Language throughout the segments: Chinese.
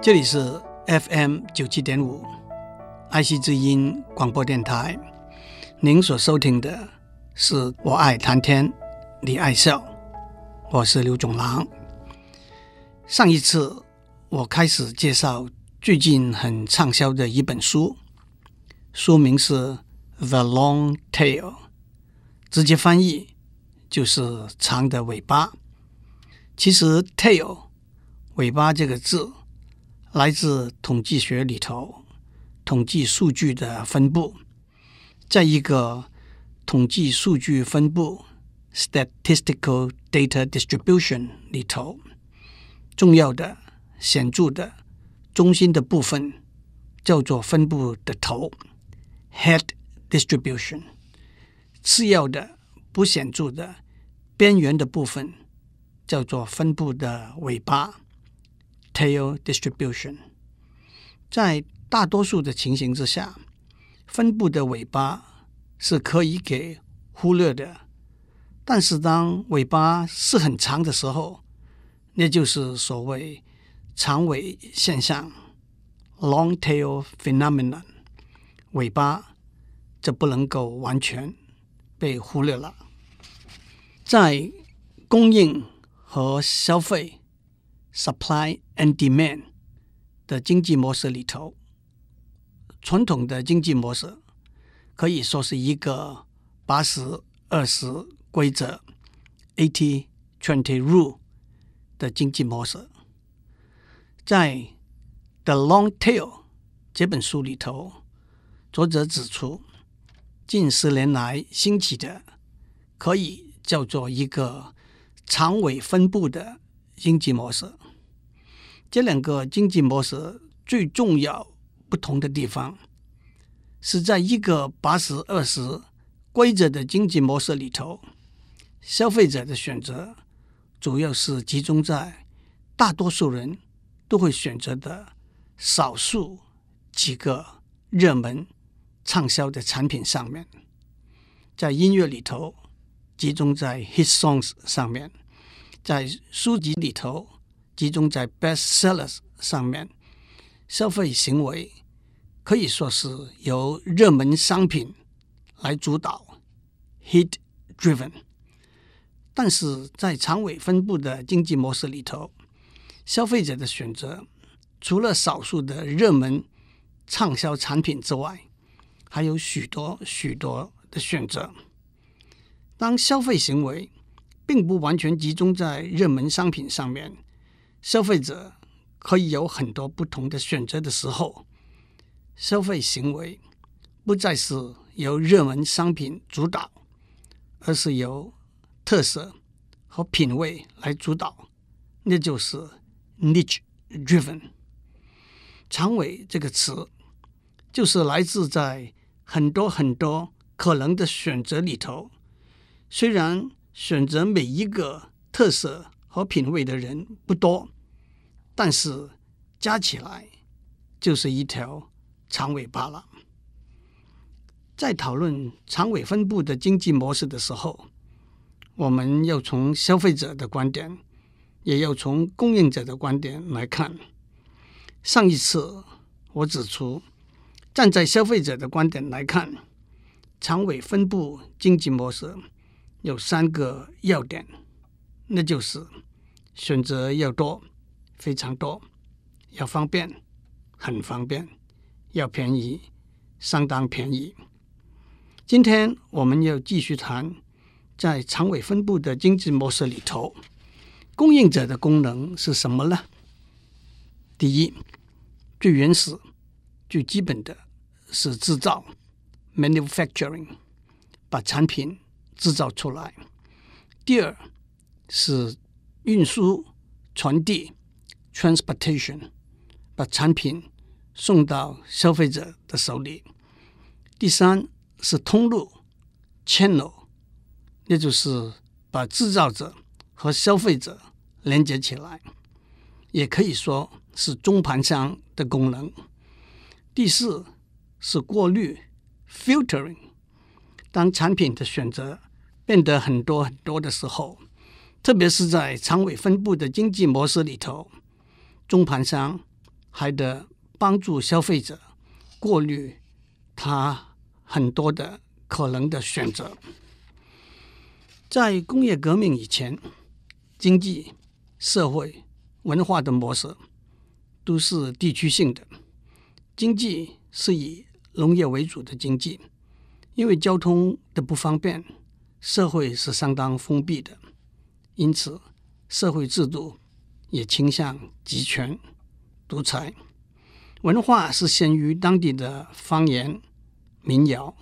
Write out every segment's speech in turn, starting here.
这里是 FM 九七点五，爱惜之音广播电台。您所收听的是我爱谈天，你爱笑，我是刘总郎。上一次我开始介绍最近很畅销的一本书，书名是《The Long Tail》，直接翻译就是长的尾巴。其实 “tail” 尾巴这个字。来自统计学里头，统计数据的分布，在一个统计数据分布 （statistical data distribution） 里头，重要的、显著的、中心的部分叫做分布的头 （head distribution），次要的、不显著的、边缘的部分叫做分布的尾巴。Tail distribution，在大多数的情形之下，分布的尾巴是可以给忽略的。但是当尾巴是很长的时候，那就是所谓长尾现象 （long tail phenomenon）。尾巴就不能够完全被忽略了。在供应和消费。Supply and demand 的经济模式里头，传统的经济模式可以说是一个八十二十规则 （eighty twenty rule） 的经济模式。在《The Long Tail》这本书里头，作者指出，近十年来兴起的可以叫做一个长尾分布的经济模式。这两个经济模式最重要不同的地方，是在一个八十二十规则的经济模式里头，消费者的选择主要是集中在大多数人都会选择的少数几个热门畅销的产品上面，在音乐里头集中在 hit songs 上面，在书籍里头。集中在 best sellers 上面，消费行为可以说是由热门商品来主导，hit driven。但是在长尾分布的经济模式里头，消费者的选择除了少数的热门畅销产品之外，还有许多许多的选择。当消费行为并不完全集中在热门商品上面。消费者可以有很多不同的选择的时候，消费行为不再是由热门商品主导，而是由特色和品味来主导，那就是 niche driven。长尾这个词就是来自在很多很多可能的选择里头，虽然选择每一个特色。和品味的人不多，但是加起来就是一条长尾巴了。在讨论长尾分布的经济模式的时候，我们要从消费者的观点，也要从供应者的观点来看。上一次我指出，站在消费者的观点来看，长尾分布经济模式有三个要点，那就是。选择要多，非常多；要方便，很方便；要便宜，相当便宜。今天我们要继续谈，在长尾分布的经济模式里头，供应者的功能是什么呢？第一，最原始、最基本的是制造 （manufacturing），把产品制造出来。第二是运输、传递 （transportation），把产品送到消费者的手里。第三是通路 （channel），也就是把制造者和消费者连接起来，也可以说是中盘商的功能。第四是过滤 （filtering），当产品的选择变得很多很多的时候。特别是在长尾分布的经济模式里头，中盘商还得帮助消费者过滤他很多的可能的选择。在工业革命以前，经济、社会、文化的模式都是地区性的。经济是以农业为主的经济，因为交通的不方便，社会是相当封闭的，因此社会制度也倾向集权、独裁。文化是先于当地的方言、民谣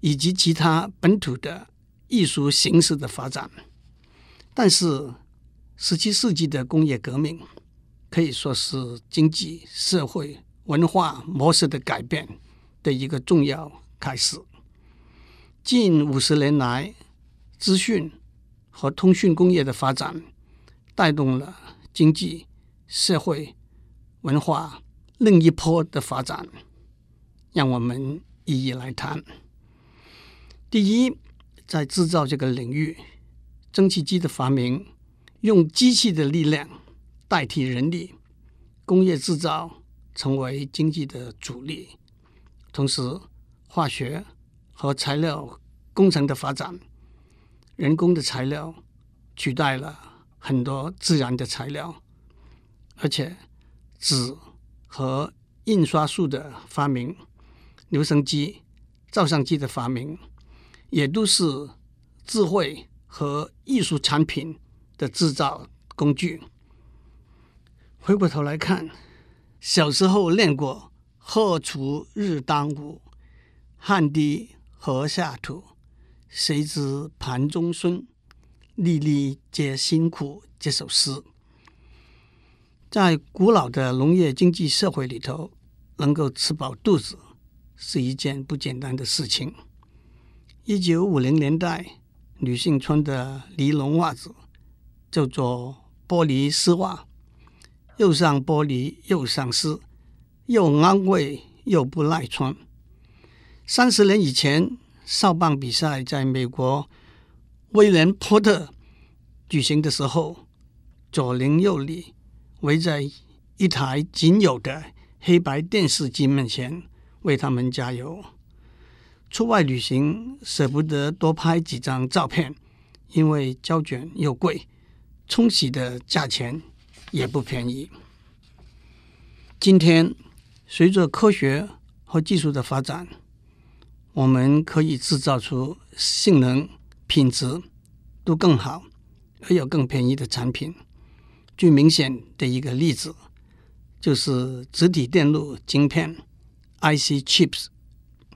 以及其他本土的。艺术形式的发展，但是十七世纪的工业革命可以说是经济社会文化模式的改变的一个重要开始。近五十年来，资讯和通讯工业的发展，带动了经济社会文化另一波的发展。让我们一一来谈。第一。在制造这个领域，蒸汽机的发明，用机器的力量代替人力，工业制造成为经济的主力。同时，化学和材料工程的发展，人工的材料取代了很多自然的材料，而且纸和印刷术的发明，留声机、照相机的发明。也都是智慧和艺术产品的制造工具。回过头来看，小时候练过“荷锄日当午，汗滴禾下土，谁知盘中飧，粒粒皆辛苦”这首诗，在古老的农业经济社会里头，能够吃饱肚子是一件不简单的事情。一九五零年代，女性穿的尼龙袜子叫做玻璃丝袜，又像玻璃又像丝，又安慰又不耐穿。三十年以前，少棒比赛在美国威廉波特举行的时候，左邻右里围在一台仅有的黑白电视机面前为他们加油。出外旅行舍不得多拍几张照片，因为胶卷又贵，冲洗的价钱也不便宜。今天，随着科学和技术的发展，我们可以制造出性能、品质都更好，而有更便宜的产品。最明显的一个例子，就是直体电路晶片 （IC chips）。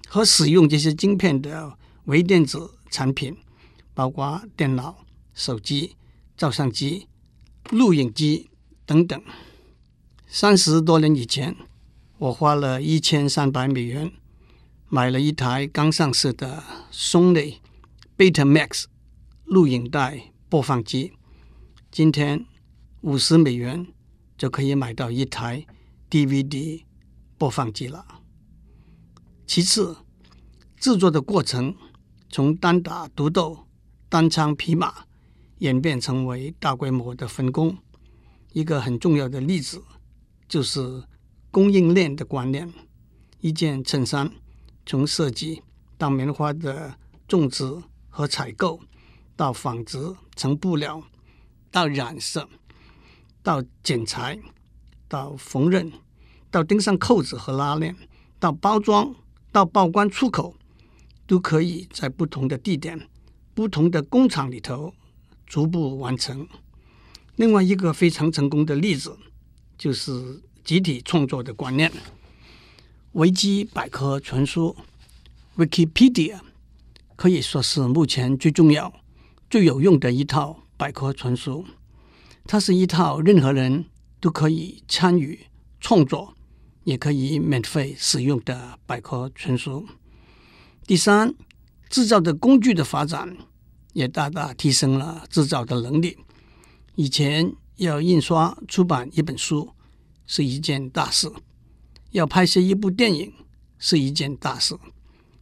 和使用这些晶片的微电子产品，包括电脑、手机、照相机、录影机等等。三十多年以前，我花了一千三百美元买了一台刚上市的 Sony Betamax 录影带播放机。今天五十美元就可以买到一台 DVD 播放机了。其次，制作的过程从单打独斗、单枪匹马演变成为大规模的分工。一个很重要的例子就是供应链的观念。一件衬衫从设计到棉花的种植和采购，到纺织成布料，到染色，到剪裁，到缝纫，到钉上扣子和拉链，到包装。到报关出口，都可以在不同的地点、不同的工厂里头逐步完成。另外一个非常成功的例子，就是集体创作的观念。维基百科全书 （Wikipedia） 可以说是目前最重要、最有用的一套百科全书。它是一套任何人都可以参与创作。也可以免费使用的百科全书。第三，制造的工具的发展也大大提升了制造的能力。以前要印刷出版一本书是一件大事，要拍摄一部电影是一件大事。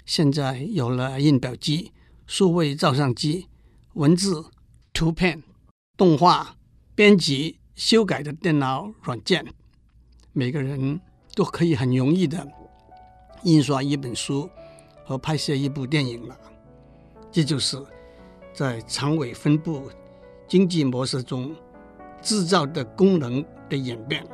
现在有了印表机、数位照相机、文字、图片、动画、编辑、修改的电脑软件。每个人都可以很容易的印刷一本书和拍摄一部电影了。这就是在长尾分布经济模式中制造的功能的演变。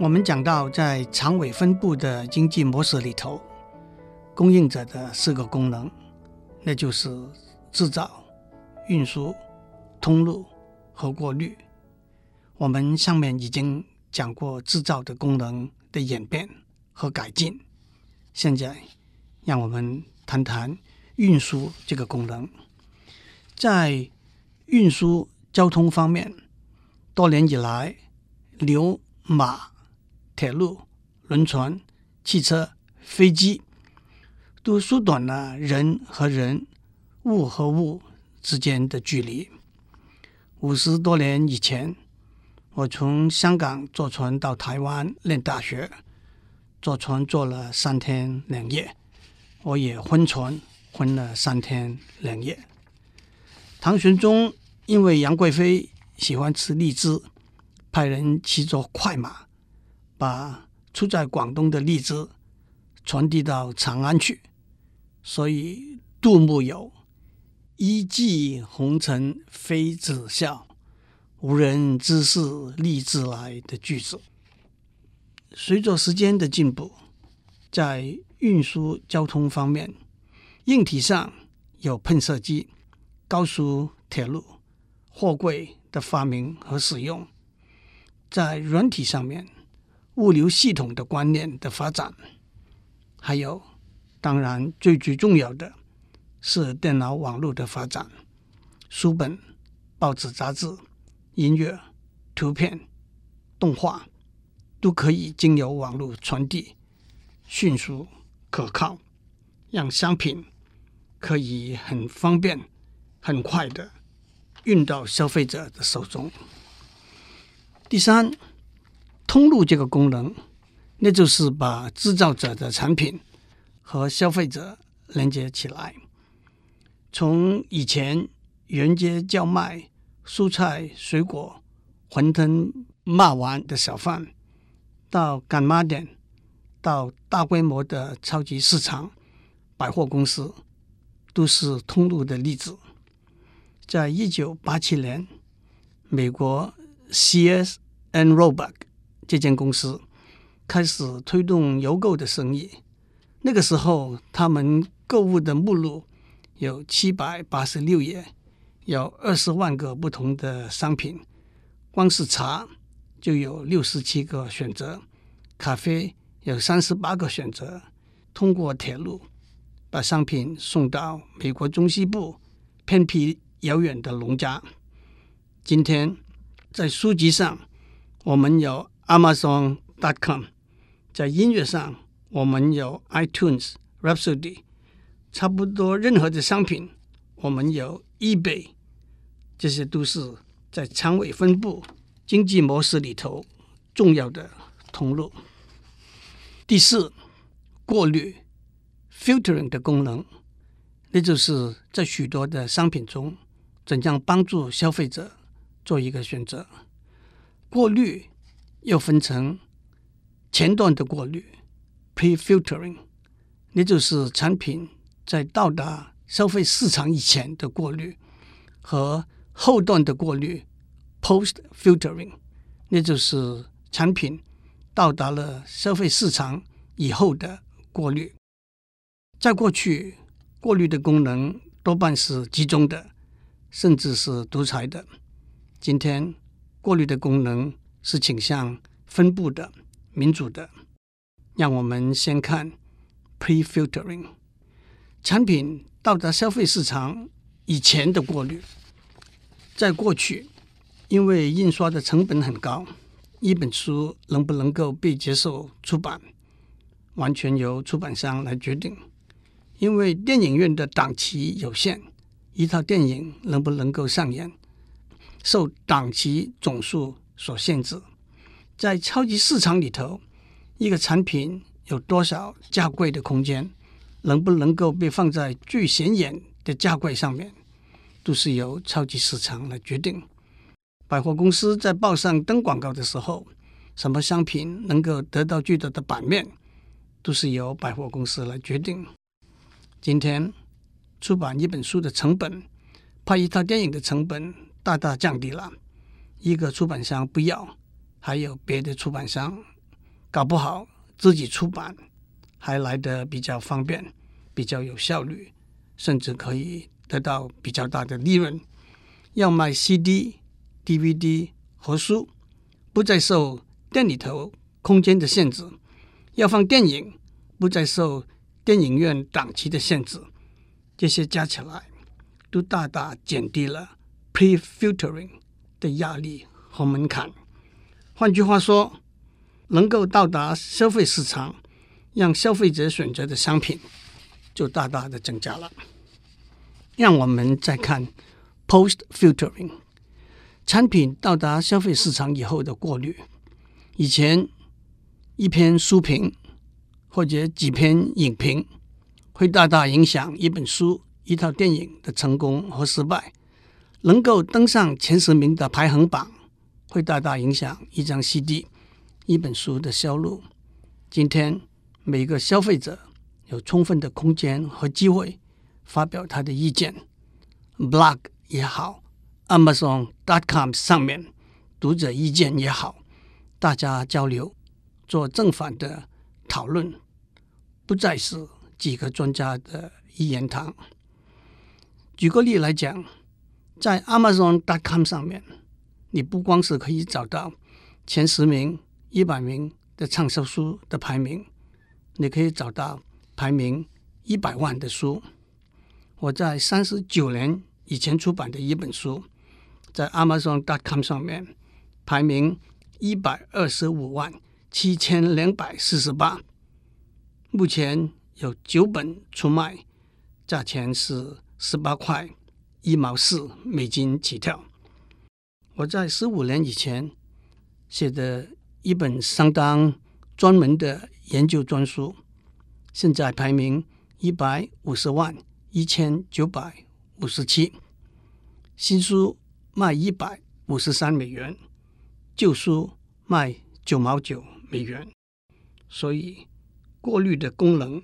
我们讲到，在长尾分布的经济模式里头，供应者的四个功能，那就是制造、运输、通路和过滤。我们上面已经讲过制造的功能的演变和改进，现在让我们谈谈运输这个功能。在运输交通方面，多年以来，牛马铁路、轮船、汽车、飞机，都缩短了人和人、物和物之间的距离。五十多年以前，我从香港坐船到台湾念大学，坐船坐了三天两夜，我也昏船昏了三天两夜。唐玄宗因为杨贵妃喜欢吃荔枝，派人骑着快马。把出在广东的荔枝传递到长安去，所以杜牧有“一骑红尘妃子笑，无人知是荔枝来”的句子。随着时间的进步，在运输交通方面，硬体上有喷射机、高速铁路、货柜的发明和使用，在软体上面。物流系统的观念的发展，还有，当然最最重要的是电脑网络的发展。书本、报纸、杂志、音乐、图片、动画都可以经由网络传递，迅速可靠，让商品可以很方便、很快的运到消费者的手中。第三。通路这个功能，那就是把制造者的产品和消费者连接起来。从以前沿街叫卖蔬菜、水果、馄饨、肉丸的小贩，到干妈店，到大规模的超级市场、百货公司，都是通路的例子。在一九八七年，美国 Sears and Roebuck 这间公司开始推动邮购的生意。那个时候，他们购物的目录有七百八十六页，有二十万个不同的商品。光是茶就有六十七个选择，咖啡有三十八个选择。通过铁路把商品送到美国中西部偏僻遥远的农家。今天在书籍上，我们有。Amazon.com，在音乐上，我们有 iTunes、Rhapsody，差不多任何的商品，我们有 eBay，这些都是在长尾分布经济模式里头重要的通路。第四，过滤 （filtering） 的功能，那就是在许多的商品中，怎样帮助消费者做一个选择，过滤。又分成前段的过滤 （pre-filtering），也就是产品在到达消费市场以前的过滤；和后段的过滤 （post-filtering），也就是产品到达了消费市场以后的过滤。在过去，过滤的功能多半是集中的，甚至是独裁的。今天，过滤的功能。是倾向分布的、民主的。让我们先看 pre-filtering，产品到达消费市场以前的过滤。在过去，因为印刷的成本很高，一本书能不能够被接受出版，完全由出版商来决定。因为电影院的档期有限，一套电影能不能够上演，受档期总数所限制，在超级市场里头，一个产品有多少价柜的空间，能不能够被放在最显眼的价柜上面，都是由超级市场来决定。百货公司在报上登广告的时候，什么商品能够得到最多的版面，都是由百货公司来决定。今天出版一本书的成本，拍一套电影的成本大大降低了。一个出版商不要，还有别的出版商，搞不好自己出版还来得比较方便，比较有效率，甚至可以得到比较大的利润。要卖 CD、DVD 和书，不再受店里头空间的限制；要放电影，不再受电影院档期的限制。这些加起来，都大大减低了 pre-filtering。的压力和门槛，换句话说，能够到达消费市场，让消费者选择的商品就大大的增加了。让我们再看 post-filtering，产品到达消费市场以后的过滤。以前一篇书评或者几篇影评，会大大影响一本书、一套电影的成功和失败。能够登上前十名的排行榜，会大大影响一张 CD、一本书的销路。今天，每个消费者有充分的空间和机会发表他的意见。Blog 也好，Amazon.com 上面读者意见也好，大家交流做正反的讨论，不再是几个专家的一言堂。举个例来讲。在 Amazon.com 上面，你不光是可以找到前十名、一百名的畅销书的排名，你可以找到排名一百万的书。我在三十九年以前出版的一本书，在 Amazon.com 上面排名一百二十五万七千两百四十八，目前有九本出卖，价钱是十八块。一毛四美金起跳。我在十五年以前写的一本相当专门的研究专书，现在排名一百五十万一千九百五十七。新书卖一百五十三美元，旧书卖九毛九美元。所以过滤的功能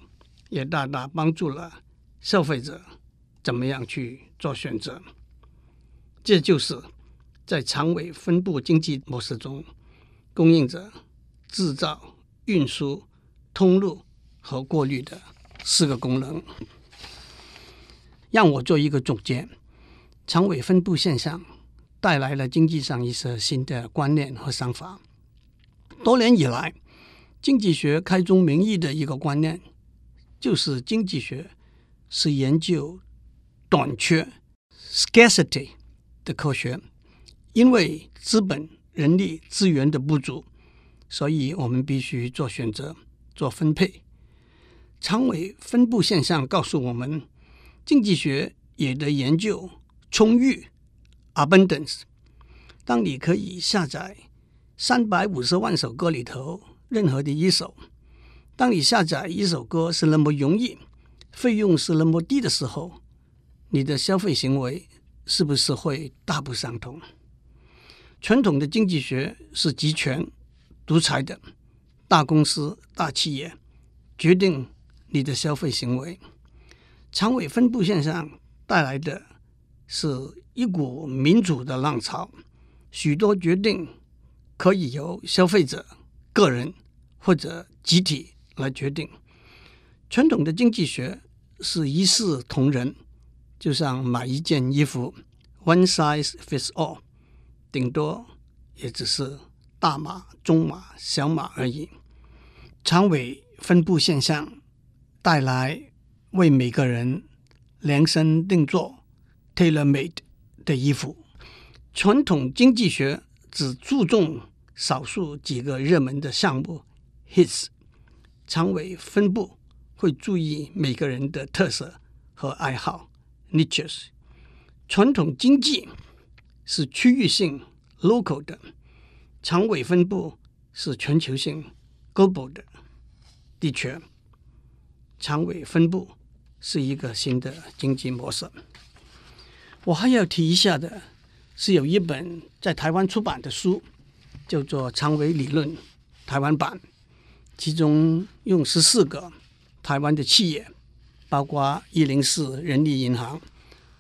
也大大帮助了消费者。怎么样去做选择？这就是在长尾分布经济模式中，供应者、制造、运输、通路和过滤的四个功能。让我做一个总结：长尾分布现象带来了经济上一些新的观念和想法。多年以来，经济学开宗明义的一个观念就是经济学是研究。短缺 （scarcity） 的科学，因为资本、人力资源的不足，所以我们必须做选择、做分配。长尾分布现象告诉我们，经济学也得研究充裕 （abundance）。当你可以下载三百五十万首歌里头任何的一首，当你下载一首歌是那么容易，费用是那么低的时候。你的消费行为是不是会大不相同？传统的经济学是集权、独裁的，大公司、大企业决定你的消费行为。长尾分布现象带来的是一股民主的浪潮，许多决定可以由消费者、个人或者集体来决定。传统的经济学是一视同仁。就像买一件衣服，one size fits all，顶多也只是大码、中码、小码而已。长尾分布现象带来为每个人量身定做 （tailor-made） 的衣服。传统经济学只注重少数几个热门的项目 （hits），长尾分布会注意每个人的特色和爱好。niches，传统经济是区域性 local 的，长尾分布是全球性 global 的。的确，长尾分布是一个新的经济模式。我还要提一下的是，有一本在台湾出版的书，叫做《长尾理论》台湾版，其中用十四个台湾的企业，包括一零四人力银行、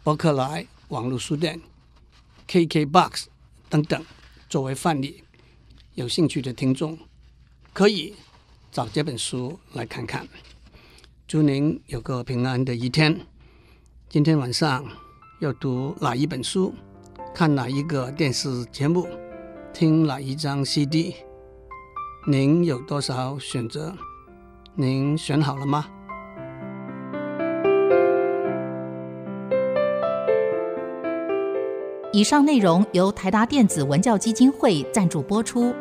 伯克莱网络书店、KKBOX 等等作为范例，有兴趣的听众可以找这本书来看看。祝您有个平安的一天。今天晚上要读哪一本书？看哪一个电视节目？听哪一张 CD？您有多少选择？您选好了吗？以上内容由台达电子文教基金会赞助播出。